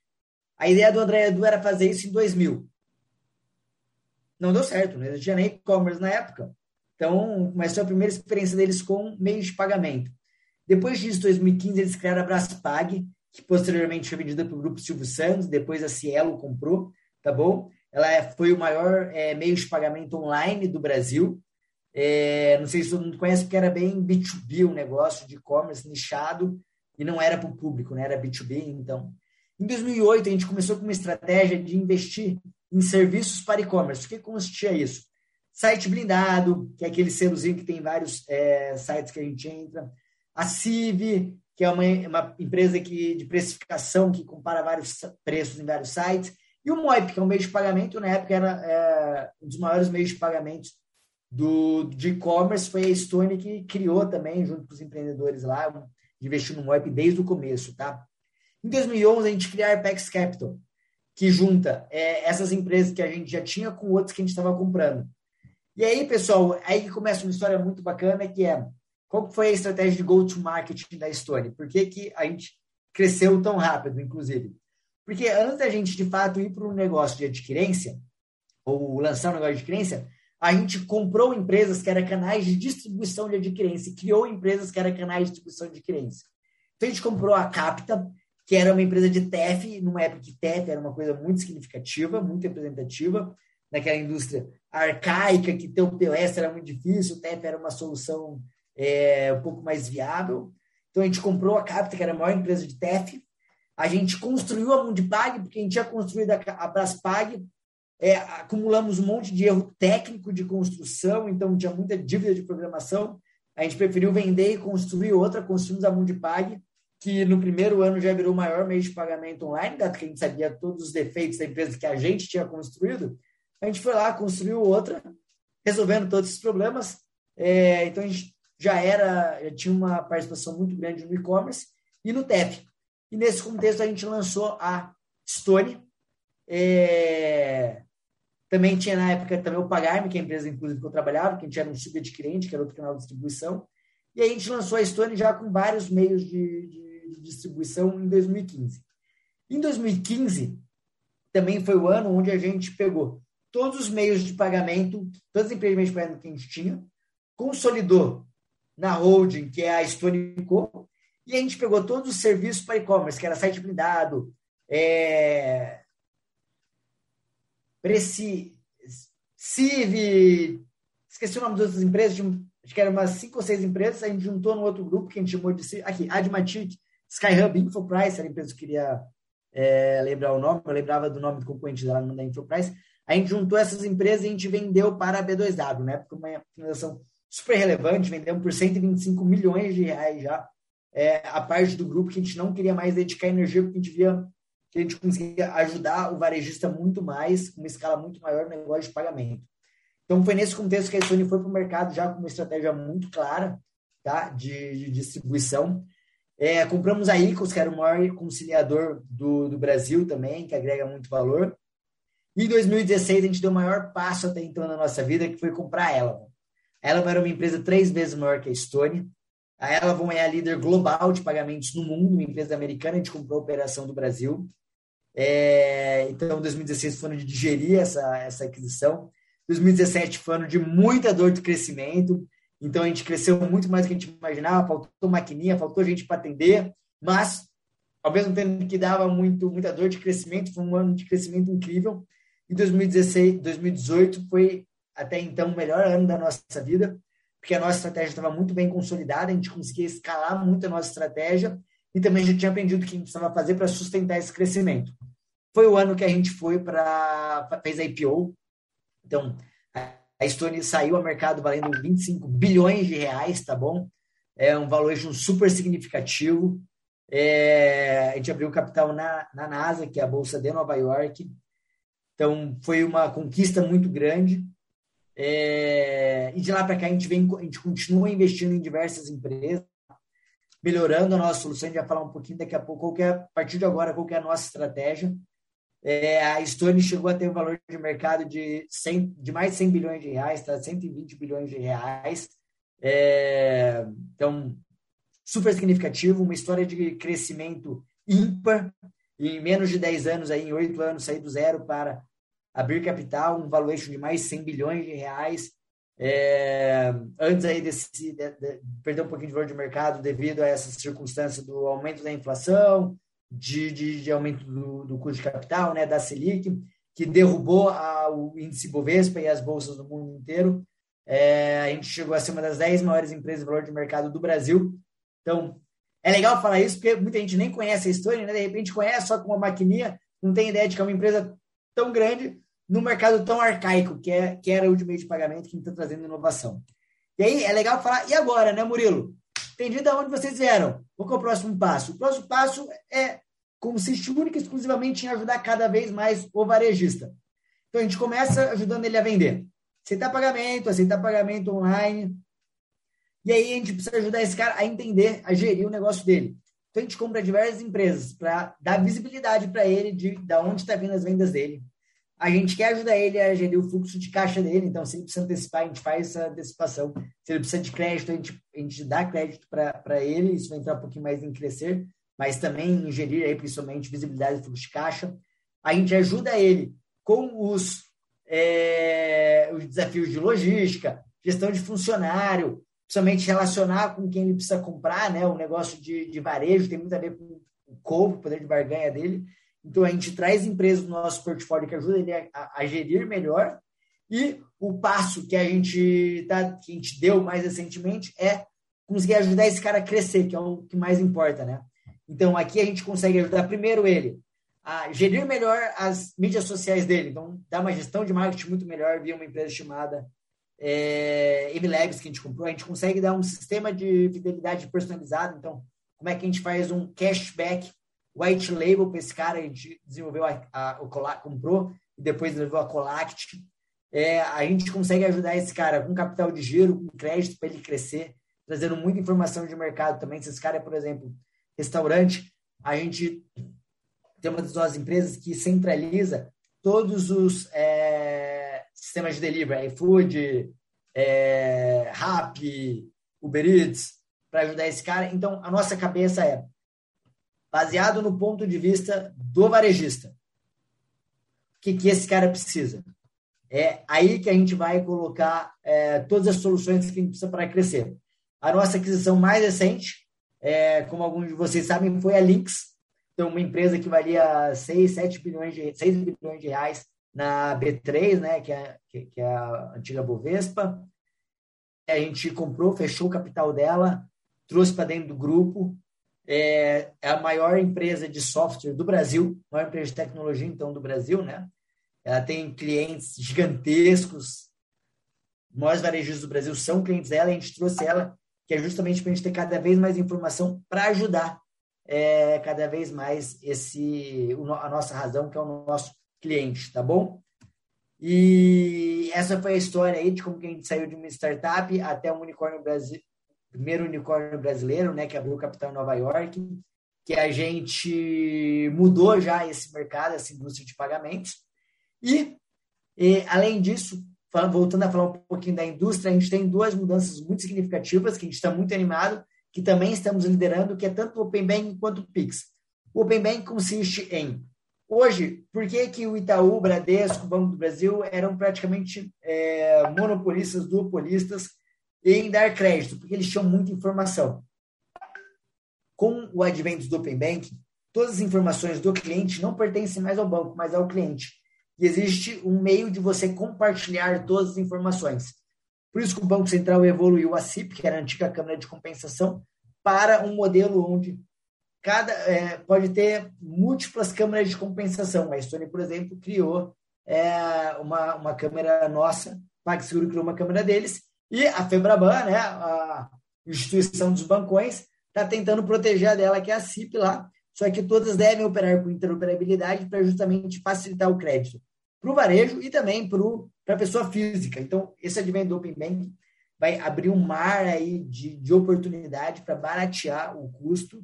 A ideia do André Edu era fazer isso em 2000. Não deu certo, não existia nem e-commerce na época. Então, começou a primeira experiência deles com meios de pagamento. Depois disso, em 2015, eles criaram a Braspag, que posteriormente foi vendida para o grupo Silvio Santos, depois a Cielo comprou, tá bom? Ela é, foi o maior é, meio de pagamento online do Brasil. É, não sei se todo mundo conhece, porque era bem B2B o negócio de e-commerce nichado e não era para o público, né? era B2B. Então, em 2008, a gente começou com uma estratégia de investir em serviços para e-commerce. O que consistia isso? Site blindado, que é aquele selozinho que tem vários é, sites que a gente entra. A CIV, que é uma, uma empresa que, de precificação que compara vários preços em vários sites, e o Moip, que é um meio de pagamento, na época era é, um dos maiores meios de pagamentos do, de e-commerce, foi a Stone que criou também, junto com os empreendedores lá, investiu no Moip desde o começo, tá? Em 2011, a gente criou a Apex Capital, que junta é, essas empresas que a gente já tinha com outras que a gente estava comprando. E aí, pessoal, aí que começa uma história muito bacana, que é qual foi a estratégia de go-to-market da Stone? Por que, que a gente cresceu tão rápido, inclusive? Porque antes da gente, de fato, ir para um negócio de adquirência, ou lançar um negócio de adquirência, a gente comprou empresas que eram canais de distribuição de adquirência, criou empresas que eram canais de distribuição de adquirência. Então, a gente comprou a Capta, que era uma empresa de TEF, numa época que TEF era uma coisa muito significativa, muito representativa, naquela indústria arcaica, que ter o POS era muito difícil, o TEF era uma solução é, um pouco mais viável. Então, a gente comprou a Capta, que era a maior empresa de TEF, a gente construiu a Mundipag, porque a gente tinha construído a Braspag, é, acumulamos um monte de erro técnico de construção, então tinha muita dívida de programação. A gente preferiu vender e construir outra, construímos a Mundipag, que no primeiro ano já virou o maior meio de pagamento online, dado que a gente sabia todos os defeitos da empresa que a gente tinha construído. A gente foi lá, construiu outra, resolvendo todos esses problemas. É, então a gente já era, já tinha uma participação muito grande no e-commerce e no TEP. E nesse contexto a gente lançou a Stone. É... Também tinha na época também o Pagarme, que é a empresa inclusive que eu trabalhava, que a gente era um subadquirente, que era outro canal de distribuição. E a gente lançou a Stone já com vários meios de, de, de distribuição em 2015. Em 2015, também foi o ano onde a gente pegou todos os meios de pagamento, todas as empresas de pagamento que a gente tinha, consolidou na holding, que é a Stone Co, e a gente pegou todos os serviços para e-commerce, que era site blindado, é... Preci... Civ, esqueci o nome das outras empresas, acho que eram umas cinco ou seis empresas, a gente juntou no outro grupo que a gente chamou de aqui, Admatic, Skyhub, Infoprice, era a empresa que eu queria é, lembrar o nome, eu lembrava do nome do concorrente lá da Infoprice. A gente juntou essas empresas e a gente vendeu para a B2W, né? Porque uma transação super relevante, vendemos por 125 milhões de reais já é, a parte do grupo que a gente não queria mais dedicar energia, porque a gente via que a gente conseguia ajudar o varejista muito mais, com uma escala muito maior no negócio de pagamento. Então, foi nesse contexto que a Sony foi para o mercado já com uma estratégia muito clara tá? de, de distribuição. É, compramos a Icos, que era o maior conciliador do, do Brasil também, que agrega muito valor. E em 2016, a gente deu o maior passo até então na nossa vida, que foi comprar a Elavon. A Elavon era uma empresa três vezes maior que a Stone, a Elavon é a líder global de pagamentos no mundo, uma empresa americana, a gente comprou a operação do Brasil. É, então, 2016 foi ano de digerir essa, essa aquisição. 2017 foi ano de muita dor de crescimento. Então, a gente cresceu muito mais do que a gente imaginava. Faltou maquininha, faltou gente para atender. Mas, ao mesmo tempo que dava muito, muita dor de crescimento, foi um ano de crescimento incrível. E 2016, 2018 foi, até então, o melhor ano da nossa vida porque a nossa estratégia estava muito bem consolidada, a gente conseguia escalar muito a nossa estratégia e também já tinha aprendido o que a gente precisava fazer para sustentar esse crescimento. Foi o ano que a gente foi para fez a IPO. Então, a Stone saiu ao mercado valendo 25 bilhões de reais, tá bom? É um valuation super significativo. É, a gente abriu capital na, na NASA, que é a bolsa de Nova York. Então, foi uma conquista muito grande. É, e de lá para cá a gente, vem, a gente continua investindo em diversas empresas, melhorando a nossa solução. A gente vai falar um pouquinho daqui a pouco, qual é, a partir de agora, qual é a nossa estratégia. É, a Stone chegou a ter um valor de mercado de, 100, de mais de 100 bilhões de reais, tá? 120 bilhões de reais. É, então, super significativo, uma história de crescimento ímpar. Em menos de 10 anos, aí, em 8 anos, sair do zero para abrir capital, um valuation de mais 100 bilhões de reais. É, antes aí desse, de, de, perder um pouquinho de valor de mercado devido a essa circunstância do aumento da inflação, de, de, de aumento do, do, custo de capital, né, da Selic, que derrubou a, o índice Bovespa e as bolsas do mundo inteiro. É, a gente chegou a ser uma das 10 maiores empresas de valor de mercado do Brasil. Então, é legal falar isso, porque muita gente nem conhece a história, né? de repente conhece só com uma maquininha, não tem ideia de que é uma empresa tão grande, no mercado tão arcaico que, é, que era o de meio de pagamento que está trazendo inovação. E aí é legal falar, e agora, né, Murilo? entendi de onde vocês vieram. Qual é o próximo passo? O próximo passo é consiste única e exclusivamente em ajudar cada vez mais o varejista. Então, a gente começa ajudando ele a vender. Aceitar pagamento, aceitar pagamento online. E aí, a gente precisa ajudar esse cara a entender, a gerir o negócio dele. Então, a gente compra diversas empresas para dar visibilidade para ele de, de onde está vindo as vendas dele. A gente quer ajudar ele a gerir o fluxo de caixa dele. Então, se ele precisa antecipar, a gente faz essa antecipação. Se ele precisa de crédito, a gente, a gente dá crédito para ele. Isso vai entrar um pouquinho mais em crescer, mas também em gerir aí, principalmente visibilidade do fluxo de caixa. A gente ajuda ele com os, é, os desafios de logística, gestão de funcionário, principalmente relacionar com quem ele precisa comprar, né? O negócio de, de varejo tem muito a ver com o corpo, o poder de barganha dele. Então, a gente traz empresas no nosso portfólio que ajudam ele a, a, a gerir melhor. E o passo que a gente tá, que a gente deu mais recentemente é conseguir ajudar esse cara a crescer, que é o que mais importa, né? Então, aqui a gente consegue ajudar primeiro ele a gerir melhor as mídias sociais dele. Então, dar uma gestão de marketing muito melhor via uma empresa chamada é, MLabs que a gente comprou. A gente consegue dar um sistema de fidelidade personalizado. Então, como é que a gente faz um cashback white label para esse cara? A gente desenvolveu a, a, o Colact, comprou e depois desenvolveu a Colact. É, a gente consegue ajudar esse cara com capital de giro, com crédito para ele crescer, trazendo muita informação de mercado também. Se esse cara é, por exemplo, restaurante, a gente tem uma das nossas empresas que centraliza todos os é, sistemas de delivery, iFood, é, Rappi, Uber Eats, para ajudar esse cara. Então, a nossa cabeça é baseado no ponto de vista do varejista. O que, que esse cara precisa? É aí que a gente vai colocar é, todas as soluções que a gente precisa para crescer. A nossa aquisição mais recente, é, como alguns de vocês sabem, foi a Lynx, então, uma empresa que valia 6, 7 bilhões de, 6 bilhões de reais na B3, né, que é, que, que é a antiga Bovespa. A gente comprou, fechou o capital dela, trouxe para dentro do grupo. É, é, a maior empresa de software do Brasil, maior empresa de tecnologia, então, do Brasil, né? Ela tem clientes gigantescos. Os maiores varejistas do Brasil são clientes dela. A gente trouxe ela, que é justamente para a gente ter cada vez mais informação para ajudar é, cada vez mais esse a nossa razão, que é o nosso cliente, tá bom? E essa foi a história aí de como que a gente saiu de uma startup até um unicórnio primeiro unicórnio brasileiro, né, que abriu capital em Nova York, que a gente mudou já esse mercado, essa indústria de pagamentos. E, e além disso, voltando a falar um pouquinho da indústria, a gente tem duas mudanças muito significativas que a gente está muito animado que também estamos liderando, que é tanto o Open Banking quanto o Pix. O Open Banking consiste em, hoje, por que, que o Itaú, Bradesco, Banco do Brasil eram praticamente é, monopolistas, duopolistas em dar crédito? Porque eles tinham muita informação. Com o advento do Open Banking, todas as informações do cliente não pertencem mais ao banco, mas ao cliente. E existe um meio de você compartilhar todas as informações. Por isso que o Banco Central evoluiu a CIP, que era a antiga Câmara de Compensação, para um modelo onde cada é, pode ter múltiplas câmaras de compensação. A Estônia, por exemplo, criou é, uma, uma câmera nossa, PagSeguro criou uma câmera deles, e a Febraban, né, a instituição dos bancões, está tentando proteger dela, que é a CIP lá, só que todas devem operar com interoperabilidade para justamente facilitar o crédito para o varejo e também para a pessoa física. Então, esse advento do Open Banking vai abrir um mar aí de, de oportunidade para baratear o custo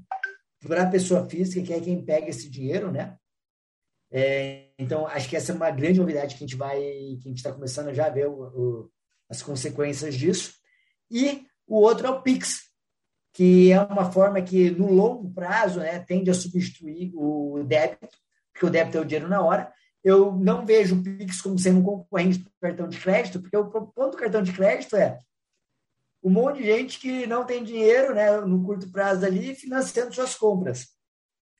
para a pessoa física, que é quem pega esse dinheiro, né? É, então, acho que essa é uma grande novidade que a gente vai, que a gente está começando já a ver o, o, as consequências disso. E o outro é o Pix, que é uma forma que, no longo prazo, né, tende a substituir o débito, porque o débito é o dinheiro na hora, eu não vejo o Pix como sendo um concorrente do cartão de crédito, porque o ponto do cartão de crédito é um monte de gente que não tem dinheiro né, no curto prazo ali financiando suas compras.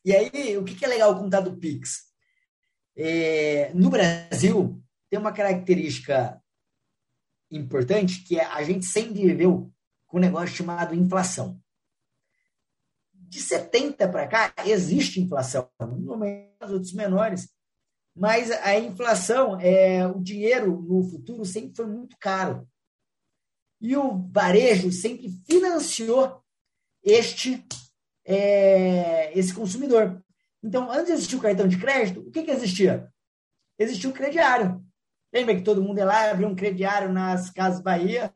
E aí, o que é legal contar do Pix? É, no Brasil, tem uma característica importante que é a gente sempre viveu com um negócio chamado inflação. De 70 para cá, existe inflação, no menos outros menores, mas a inflação, é, o dinheiro no futuro sempre foi muito caro. E o varejo sempre financiou este é, esse consumidor. Então, antes de existir o cartão de crédito, o que, que existia? Existia o crediário. Lembra que todo mundo ia lá abriu um crediário nas Casas Bahia?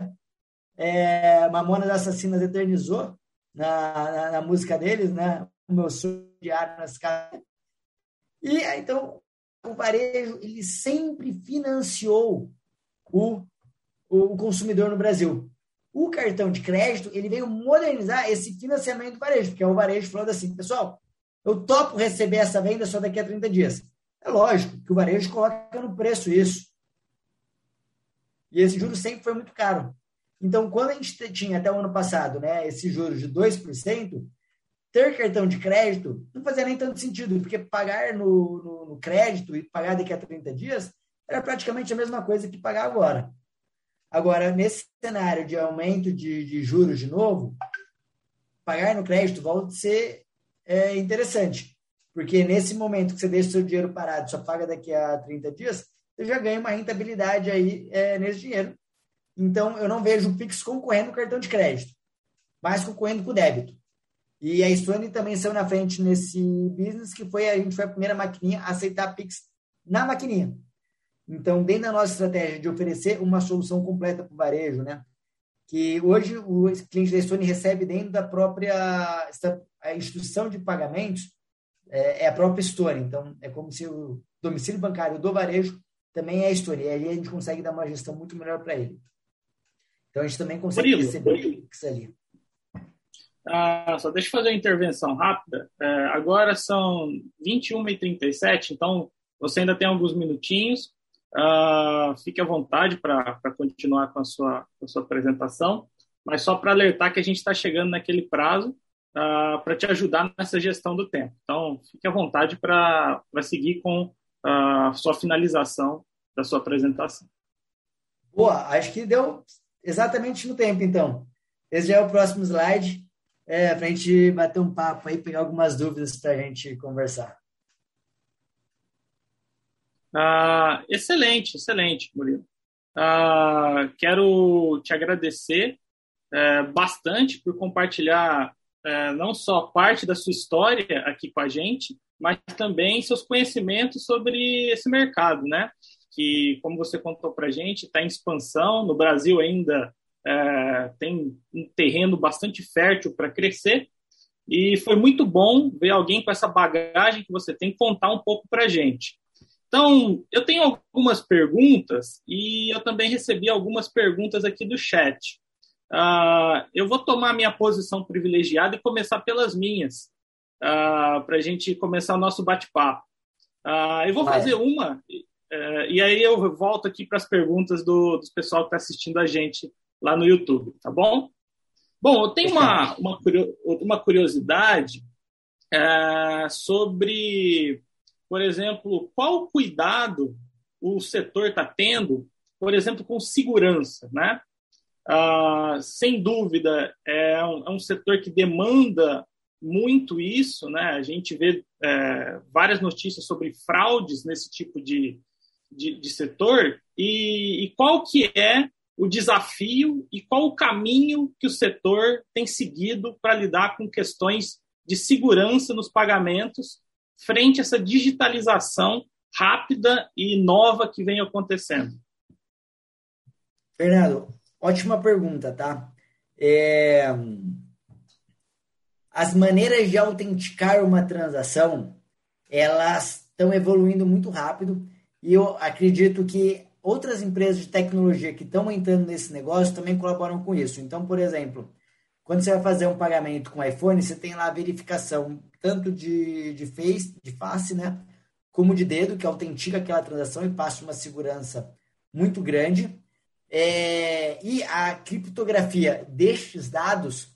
É, Mamonas Assassinas eternizou na, na, na, música deles, né? O meu sonho diário nas casas. E então o varejo ele sempre financiou o, o consumidor no Brasil. O cartão de crédito ele veio modernizar esse financiamento do varejo, porque é o varejo falando assim, pessoal, eu topo receber essa venda só daqui a 30 dias. É lógico que o varejo coloca no preço isso. E esse juro sempre foi muito caro. Então, quando a gente tinha até o ano passado né, esse juros de 2%, ter cartão de crédito não fazia nem tanto sentido, porque pagar no, no, no, crédito e pagar daqui a 30 dias era praticamente a mesma coisa que pagar agora. Agora, nesse cenário de aumento de, de juros de novo, pagar no crédito volta a ser é, interessante, porque nesse momento que você deixa o seu dinheiro parado, só paga daqui a 30 dias, você já ganha uma rentabilidade aí é, nesse dinheiro. Então, eu não vejo o Pix concorrendo com cartão de crédito, mas concorrendo com débito. E a Stone também saiu na frente nesse business, que foi a gente foi a primeira maquininha a aceitar Pix na maquininha. Então, dentro da nossa estratégia de oferecer uma solução completa para o varejo, né? Que hoje o cliente da Stone recebe dentro da própria a instituição de pagamentos, é, é a própria Stone. Então, é como se o domicílio bancário do varejo também é a Stone. E ali a gente consegue dar uma gestão muito melhor para ele. Então, a gente também consegue Murilo, receber Pix ali. Ah, só deixa eu fazer uma intervenção rápida. É, agora são 21h37, então você ainda tem alguns minutinhos. Ah, fique à vontade para continuar com a, sua, com a sua apresentação, mas só para alertar que a gente está chegando naquele prazo ah, para te ajudar nessa gestão do tempo. Então, fique à vontade para seguir com a sua finalização da sua apresentação. Boa, acho que deu exatamente no tempo, então. Esse já é o próximo slide é, para a gente bater um papo aí, pegar algumas dúvidas para a gente conversar. Ah, excelente, excelente, Murilo. Ah, quero te agradecer é, bastante por compartilhar é, não só parte da sua história aqui com a gente, mas também seus conhecimentos sobre esse mercado, né? Que, como você contou para gente, está em expansão. No Brasil ainda é, tem um terreno bastante fértil para crescer. E foi muito bom ver alguém com essa bagagem que você tem contar um pouco para gente. Então, eu tenho algumas perguntas e eu também recebi algumas perguntas aqui do chat. Uh, eu vou tomar minha posição privilegiada e começar pelas minhas, uh, para a gente começar o nosso bate-papo. Uh, eu vou Vai. fazer uma, uh, e aí eu volto aqui para as perguntas do, do pessoal que está assistindo a gente lá no YouTube, tá bom? Bom, eu tenho uma, uma, uma curiosidade é, sobre, por exemplo, qual cuidado o setor está tendo, por exemplo, com segurança, né? Ah, sem dúvida, é um, é um, setor que demanda muito isso, né? A gente vê é, várias notícias sobre fraudes nesse tipo de, de, de setor e, e, qual que é o desafio e qual o caminho que o setor tem seguido para lidar com questões de segurança nos pagamentos frente a essa digitalização rápida e nova que vem acontecendo? Fernando, ótima pergunta, tá? É... As maneiras de autenticar uma transação, elas estão evoluindo muito rápido e eu acredito que outras empresas de tecnologia que estão entrando nesse negócio também colaboram com isso. Então, por exemplo, quando você vai fazer um pagamento com iPhone, você tem lá a verificação tanto de, de face, de face, né? Como de dedo, que autentica aquela transação e passa uma segurança muito grande. É, e a criptografia destes dados,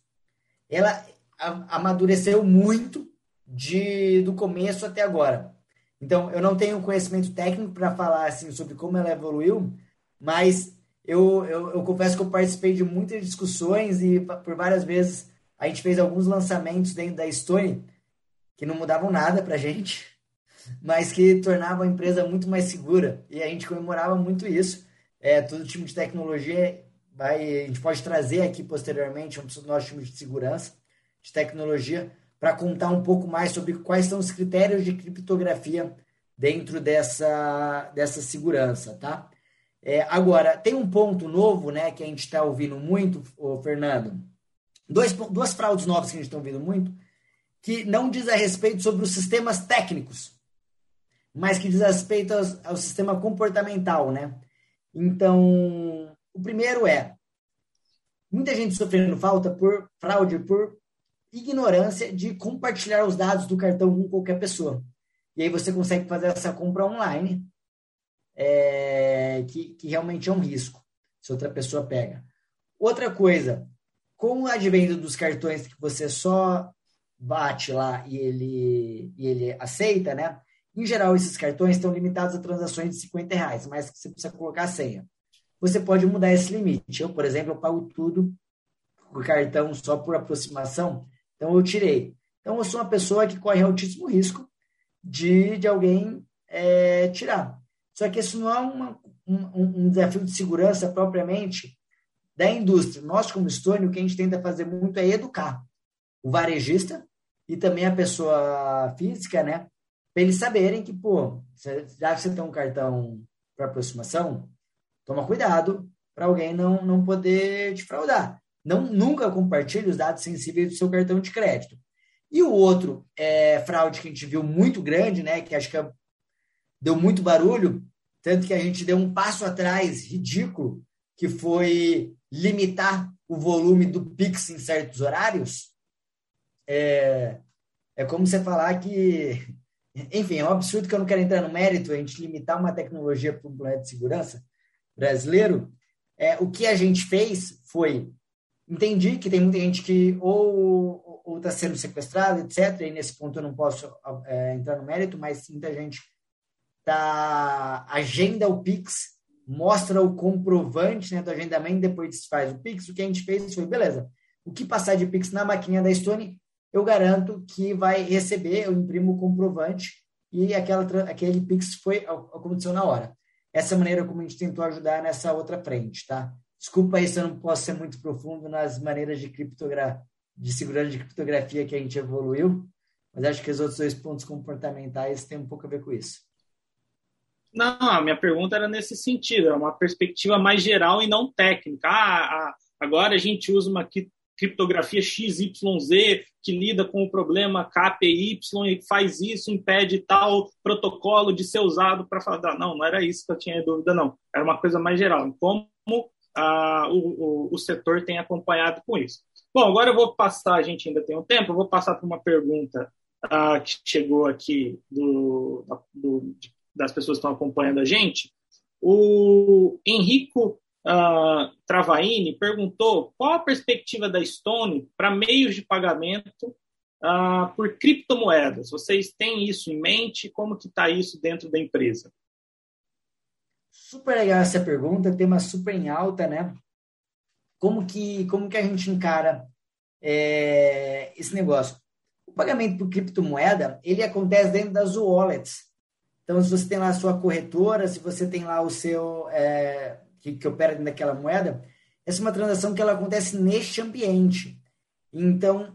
ela amadureceu muito de, do começo até agora. Então, eu não tenho conhecimento técnico para falar assim sobre como ela evoluiu, mas eu, eu, eu, confesso que eu participei de muitas discussões e por várias vezes a gente fez alguns lançamentos dentro da Stone que não mudavam nada para a gente, mas que tornavam a empresa muito mais segura e a gente comemorava muito isso. É, todo time de tecnologia vai, a gente pode trazer aqui posteriormente um dos nossos times de segurança. De tecnologia para contar um pouco mais sobre quais são os critérios de criptografia dentro dessa, dessa segurança, tá? É, agora, tem um ponto novo, né, que a gente está ouvindo muito, ô, Fernando. Dois, duas fraudes novas que a gente está ouvindo muito, que não diz a respeito sobre os sistemas técnicos, mas que diz a respeito ao, ao sistema comportamental, né? Então, o primeiro é muita gente sofrendo falta por fraude, por ignorância de compartilhar os dados do cartão com qualquer pessoa. E aí você consegue fazer essa compra online, é, que, que realmente é um risco, se outra pessoa pega. Outra coisa, com o advento dos cartões que você só bate lá e ele, e ele aceita, né? Em geral, esses cartões estão limitados a transações de 50 reais, mas você precisa colocar a senha. Você pode mudar esse limite. Eu, por exemplo, eu pago tudo com cartão só por aproximação, então eu tirei. Então eu sou uma pessoa que corre altíssimo risco de, de alguém é, tirar. Só que isso não é uma, um, um desafio de segurança propriamente da indústria. Nós, como Stone, o que a gente tenta fazer muito é educar o varejista e também a pessoa física, né? Para eles saberem que, pô, já que você tem um cartão para aproximação, toma cuidado para alguém não, não poder te fraudar. Não, nunca compartilhe os dados sensíveis do seu cartão de crédito. E o outro é, fraude que a gente viu muito grande, né? Que acho que é deu muito barulho, tanto que a gente deu um passo atrás ridículo, que foi limitar o volume do Pix em certos horários. É, é como você falar que. Enfim, é um absurdo que eu não quero entrar no mérito, a gente limitar uma tecnologia para um planeta de segurança brasileiro. É, o que a gente fez foi. Entendi que tem muita gente que ou está sendo sequestrada, etc. E nesse ponto eu não posso é, entrar no mérito, mas muita gente tá agenda o Pix, mostra o comprovante né, do agendamento, depois faz o Pix. O que a gente fez foi, beleza, o que passar de Pix na maquininha da Stone, eu garanto que vai receber, eu imprimo o comprovante e aquela, aquele Pix foi aconteceu na hora. Essa maneira como a gente tentou ajudar nessa outra frente, tá? Desculpa aí se eu não posso ser muito profundo nas maneiras de criptografia, de segurança de criptografia que a gente evoluiu, mas acho que os outros dois pontos comportamentais têm um pouco a ver com isso. Não, a minha pergunta era nesse sentido, é uma perspectiva mais geral e não técnica. Ah, agora a gente usa uma criptografia XYZ que lida com o problema KPY e faz isso, impede tal protocolo de ser usado para falar. Não, não era isso que eu tinha dúvida, não. Era uma coisa mais geral. Como ah, o, o, setor tem acompanhado com isso. Bom, agora eu vou passar, a gente ainda tem um tempo, eu vou passar para uma pergunta ah, que chegou aqui do, do, das pessoas que estão acompanhando a gente. O Henrico uh, Travaini perguntou qual a perspectiva da Stone para meios de pagamento uh, por criptomoedas. Vocês têm isso em mente? Como que está isso dentro da empresa? Super legal essa pergunta, tema super em alta, né? Como que, como que a gente encara é, esse negócio? O pagamento por criptomoeda, ele acontece dentro das wallets. Então, se você tem lá a sua corretora, se você tem lá o seu, é, que, que opera dentro daquela moeda, essa é uma transação que ela acontece neste ambiente. Então,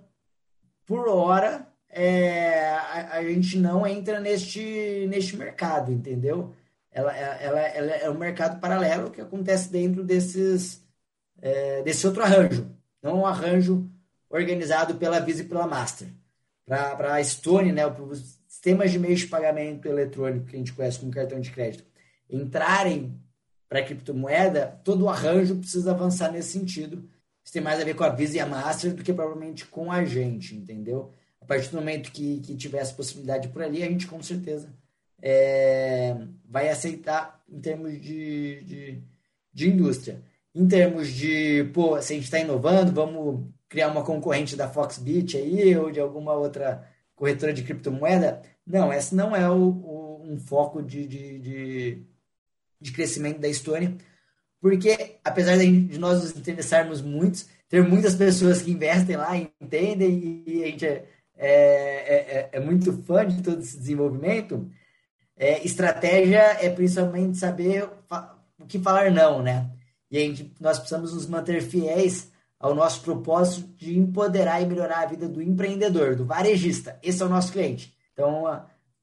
por hora, é, a, a, gente não entra neste, neste mercado, entendeu? Ela, ela, ela é um mercado paralelo que acontece dentro desses, é, desse outro arranjo, não um arranjo organizado pela Visa e pela Master. Para a Estônia, né, sistemas de meios de pagamento eletrônico que a gente conhece como cartão de crédito entrarem para a criptomoeda, todo o arranjo precisa avançar nesse sentido. Isso tem mais a ver com a Visa e a Master do que provavelmente com a gente, entendeu? A partir do momento que, que tiver essa possibilidade por ali, a gente com certeza é, vai aceitar em termos de, de, de indústria. Em termos de, pô, se a gente está inovando, vamos criar uma concorrente da Foxbit aí ou de alguma outra corretora de criptomoeda. Não, esse não é o, o, um foco de, de, de, de, crescimento da Estônia, porque apesar de nós nos interessarmos muito, ter muitas pessoas que investem lá, entendem, e a gente é, é, é, é muito fã de todo esse desenvolvimento, é, estratégia é principalmente saber o que falar não, né? E a gente, nós precisamos nos manter fiéis ao nosso propósito de empoderar e melhorar a vida do empreendedor, do varejista. Esse é o nosso cliente. Então,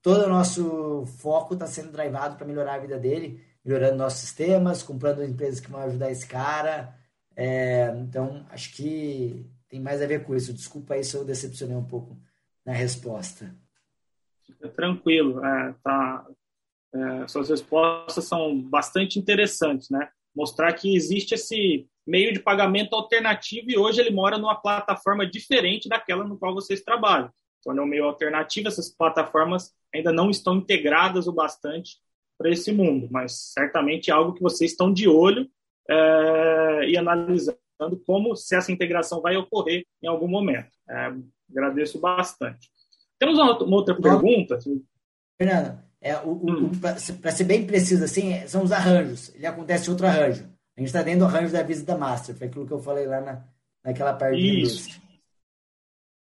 todo o nosso foco está sendo drivado para melhorar a vida dele, melhorando nossos sistemas, comprando empresas que vão ajudar esse cara. É, então, acho que tem mais a ver com isso. Desculpa aí se eu decepcionei um pouco na resposta. Fica tranquilo. É, tá, é, suas respostas são bastante interessantes, né? Mostrar que existe esse meio de pagamento alternativo e hoje ele mora numa plataforma diferente daquela no qual vocês trabalham. Então, é um meio alternativo, essas plataformas ainda não estão integradas o bastante para esse mundo, mas certamente é algo que vocês estão de olho é, e analisando como se essa integração vai ocorrer em algum momento. É, agradeço bastante. Temos uma, uma outra pergunta? Fernando, é, hum. para ser bem preciso assim, são os arranjos. Ele acontece outro arranjo. A gente está dentro do arranjo da Visita Master, foi aquilo que eu falei lá na, naquela parte Isso.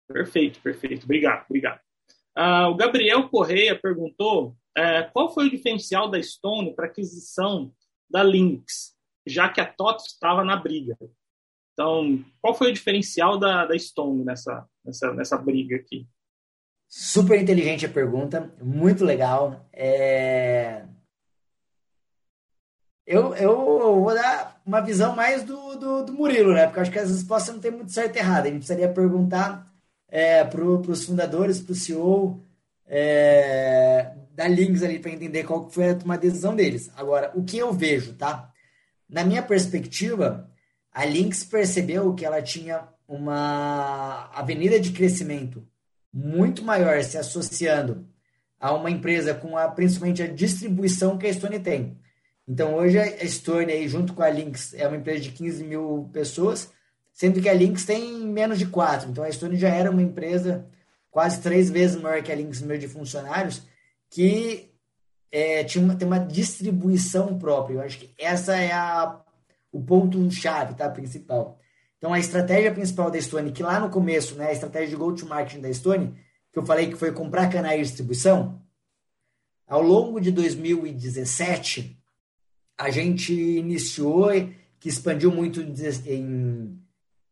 Perfeito, perfeito. Obrigado, obrigado. Ah, o Gabriel Correia perguntou é, qual foi o diferencial da Stone para aquisição da Lynx, já que a TOTS estava na briga. Então, qual foi o diferencial da, da Stone nessa, nessa, nessa briga aqui? Super inteligente a pergunta, muito legal. É... Eu, eu vou dar uma visão mais do, do, do Murilo, né? Porque acho que as respostas não tem muito certo e errado. A gente precisaria perguntar é, para os fundadores, para o CEO é, da Links ali para entender qual foi a decisão deles. Agora, o que eu vejo, tá? Na minha perspectiva, a Links percebeu que ela tinha uma avenida de crescimento muito maior se associando a uma empresa com a, principalmente a distribuição que a Stone tem. Então, hoje a Stone, aí, junto com a Lynx, é uma empresa de 15 mil pessoas, sendo que a Lynx tem menos de 4. Então, a Stone já era uma empresa quase três vezes maior que a Lynx número de funcionários, que é, tinha uma, tem uma distribuição própria. Eu acho que essa é a, o ponto-chave, tá? Principal. Então, a estratégia principal da Stone, que lá no começo, né, a estratégia de go-to-marketing da Stone, que eu falei que foi comprar canais de distribuição, ao longo de 2017, a gente iniciou, que expandiu muito em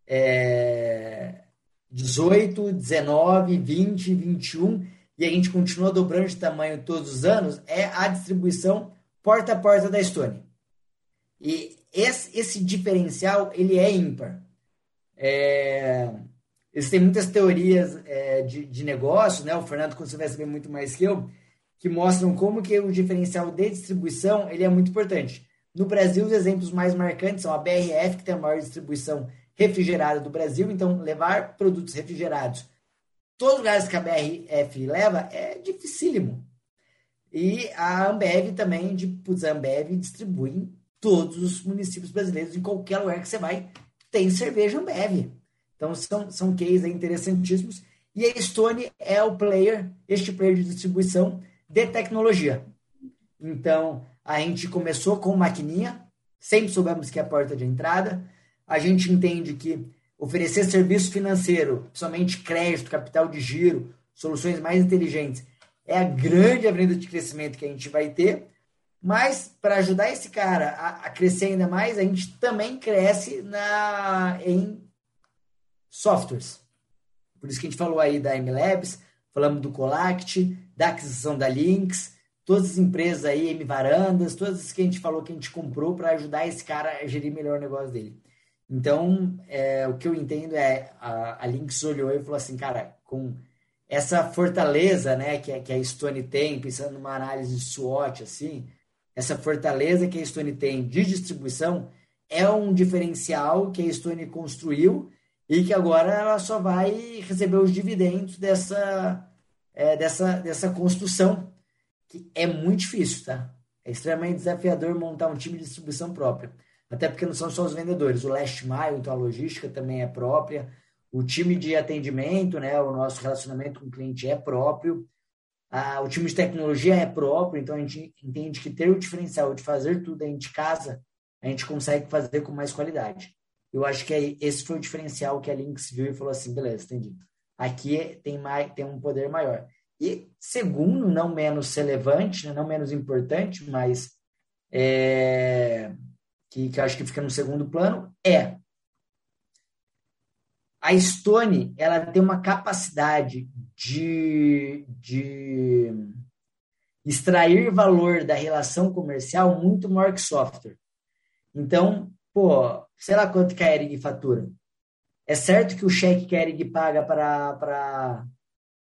é, 18, 19, 20, 21, e a gente continua dobrando de tamanho todos os anos, é a distribuição porta a porta da Stone. E esse, esse diferencial, ele é ímpar. É, existem muitas teorias é, de, de negócio, né? o Fernando com vai saber muito mais que eu, que mostram como que o diferencial de distribuição ele é muito importante. No Brasil, os exemplos mais marcantes são a BRF, que tem a maior distribuição refrigerada do Brasil, então levar produtos refrigerados todos os lugares que a BRF leva é dificílimo. E a Ambev também, de, putz, a Ambev distribui em todos os municípios brasileiros, em qualquer lugar que você vai, tem cerveja Ambev. Então são, são cases interessantíssimos. E a Stone é o player, este player de distribuição de tecnologia. Então, a gente começou com maquininha, sempre soubemos que é a porta de entrada. A gente entende que oferecer serviço financeiro, principalmente crédito, capital de giro, soluções mais inteligentes, é a grande avenida de crescimento que a gente vai ter. Mas para ajudar esse cara a, a, crescer ainda mais, a gente também cresce na, em softwares. Por isso que a gente falou aí da MLabs, falamos do Colact, da aquisição da Lynx, todas as empresas aí, M Varandas, todas as que a gente falou que a gente comprou para ajudar esse cara a gerir melhor o negócio dele. Então, é, o que eu entendo é a, a Lynx olhou e falou assim, cara, com essa fortaleza, né, que, que a Stone tem, pensando numa análise SWOT, assim, essa fortaleza que a Stone tem de distribuição é um diferencial que a Stone construiu e que agora ela só vai receber os dividendos dessa, é, dessa, dessa construção, que é muito difícil, tá? É extremamente desafiador montar um time de distribuição própria. Até porque não são só os vendedores, o last mile, então a logística também é própria, o time de atendimento, né, o nosso relacionamento com o cliente é próprio, ah, o time de tecnologia é próprio, então a gente entende que ter o diferencial de fazer tudo dentro de casa, a gente consegue fazer com mais qualidade. Eu acho que esse foi o diferencial que a Lynx viu e falou assim, beleza, entendi. Aqui tem, mais, tem um poder maior. E segundo, não menos relevante, né, não menos importante, mas é, que, que acho que fica no segundo plano, é A Stone ela tem uma capacidade de, de extrair valor da relação comercial muito maior que software. Então, pô, sei lá quanto que a Ering fatura. É certo que o cheque que a Ering paga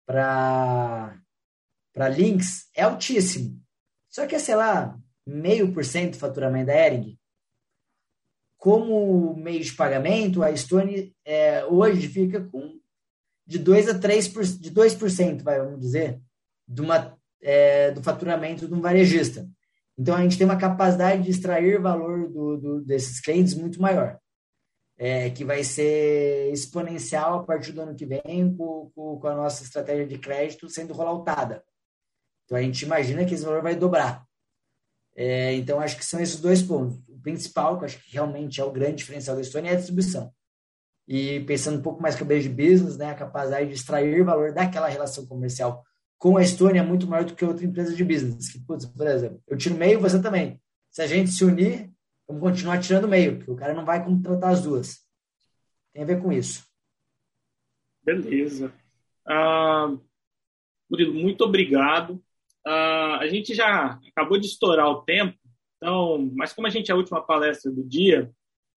para links é altíssimo. Só que é, sei lá, meio por cento do faturamento da Ering. Como meio de pagamento, a Stone é, hoje fica com de 2 a 3%, de 2%, vai, vamos dizer, de uma, é, do faturamento de um varejista. Então, a gente tem uma capacidade de extrair valor do, do desses clientes muito maior, é, que vai ser exponencial a partir do ano que vem, com, com, a nossa estratégia de crédito sendo rolloutada. Então, a gente imagina que esse valor vai dobrar. É, então, acho que são esses dois pontos. Principal, que acho que realmente é o grande diferencial da Estônia, é a distribuição. E pensando um pouco mais o de business, né, a capacidade de extrair valor daquela relação comercial com a Estônia é muito maior do que outra empresa de business. Que, putz, por exemplo, eu tiro meio, você também. Se a gente se unir, vamos continuar tirando meio, porque o cara não vai contratar as duas. Tem a ver com isso. Beleza. Uh, Murilo, muito obrigado. Uh, a gente já acabou de estourar o tempo, então, mas como a gente é a última palestra do dia,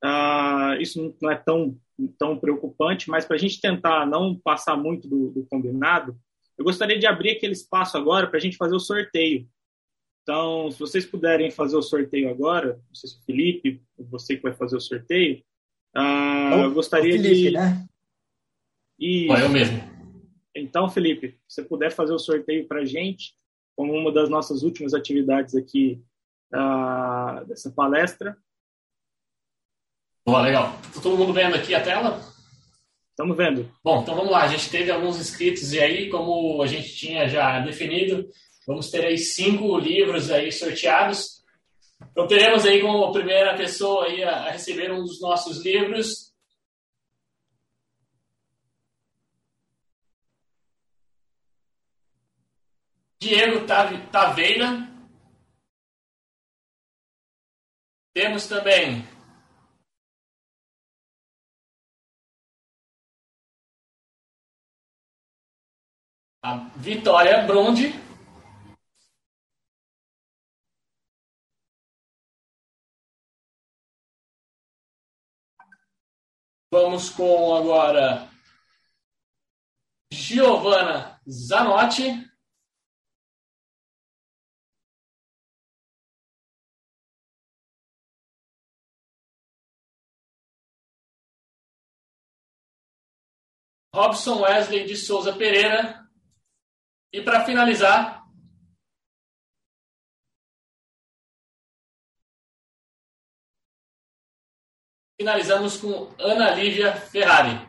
uh, isso não é tão, tão preocupante, mas para a gente tentar não passar muito do, do, combinado, eu gostaria de abrir aquele espaço agora para a gente fazer o sorteio. Então, se vocês puderem fazer o sorteio agora, não sei se o Felipe, você que vai fazer o sorteio, uh, eu gostaria o Felipe, de. Né? E... eu mesmo. Então, Felipe, se você puder fazer o sorteio para a gente, como uma das nossas últimas atividades aqui uh, dessa palestra. Boa, legal. Tá todo mundo vendo aqui a tela? Estamos vendo. Bom, então vamos lá. A gente teve alguns inscritos e aí, como a gente tinha já definido, vamos ter aí cinco livros aí sorteados. Então teremos aí como primeira pessoa aí a, a receber um dos nossos livros Diego Taveira. Temos também a Vitória Bronde. Vamos com agora Giovana Zanotti. Robson Wesley de Souza Pereira. E para finalizar, finalizamos com Ana Lívia Ferrari.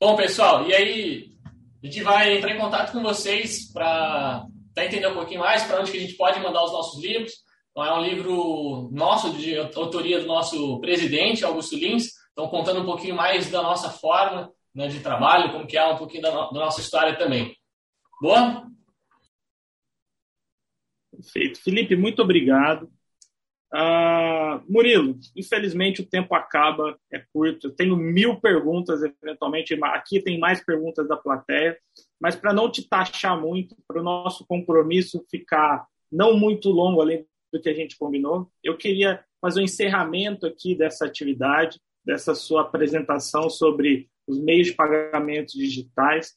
Bom, pessoal, e aí a gente vai entrar em contato com vocês para entender um pouquinho mais para onde que a gente pode mandar os nossos livros. Então, é um livro nosso, de autoria do nosso presidente, Augusto Lins, então, contando um pouquinho mais da nossa forma né, de trabalho, como que é um pouquinho da, no, da nossa história também. Boa? Perfeito. Felipe, muito obrigado. Uh, Murilo, infelizmente o tempo acaba, é curto. Eu tenho mil perguntas, eventualmente. Aqui tem mais perguntas da plateia, mas para não te taxar muito, para o nosso compromisso ficar não muito longo além do que a gente combinou, eu queria fazer o um encerramento aqui dessa atividade dessa sua apresentação sobre os meios de pagamento digitais.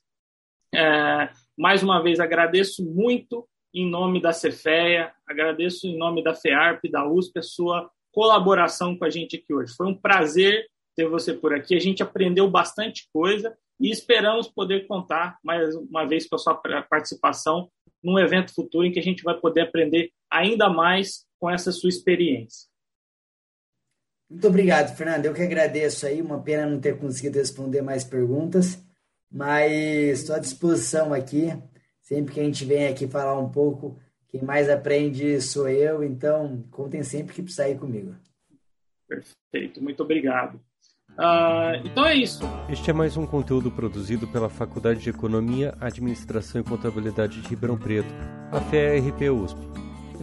É, mais uma vez, agradeço muito em nome da Cefeia, agradeço em nome da FEARP, da USP, a sua colaboração com a gente aqui hoje. Foi um prazer ter você por aqui. A gente aprendeu bastante coisa e esperamos poder contar mais uma vez com a sua participação num evento futuro em que a gente vai poder aprender ainda mais com essa sua experiência. Muito obrigado, Fernando. Eu que agradeço aí. Uma pena não ter conseguido responder mais perguntas, mas estou à disposição aqui. Sempre que a gente vem aqui falar um pouco, quem mais aprende sou eu, então contem sempre que precisar ir comigo. Perfeito, muito obrigado. Uh, então é isso. Este é mais um conteúdo produzido pela Faculdade de Economia, Administração e Contabilidade de Ribeirão Preto, a FERP USP.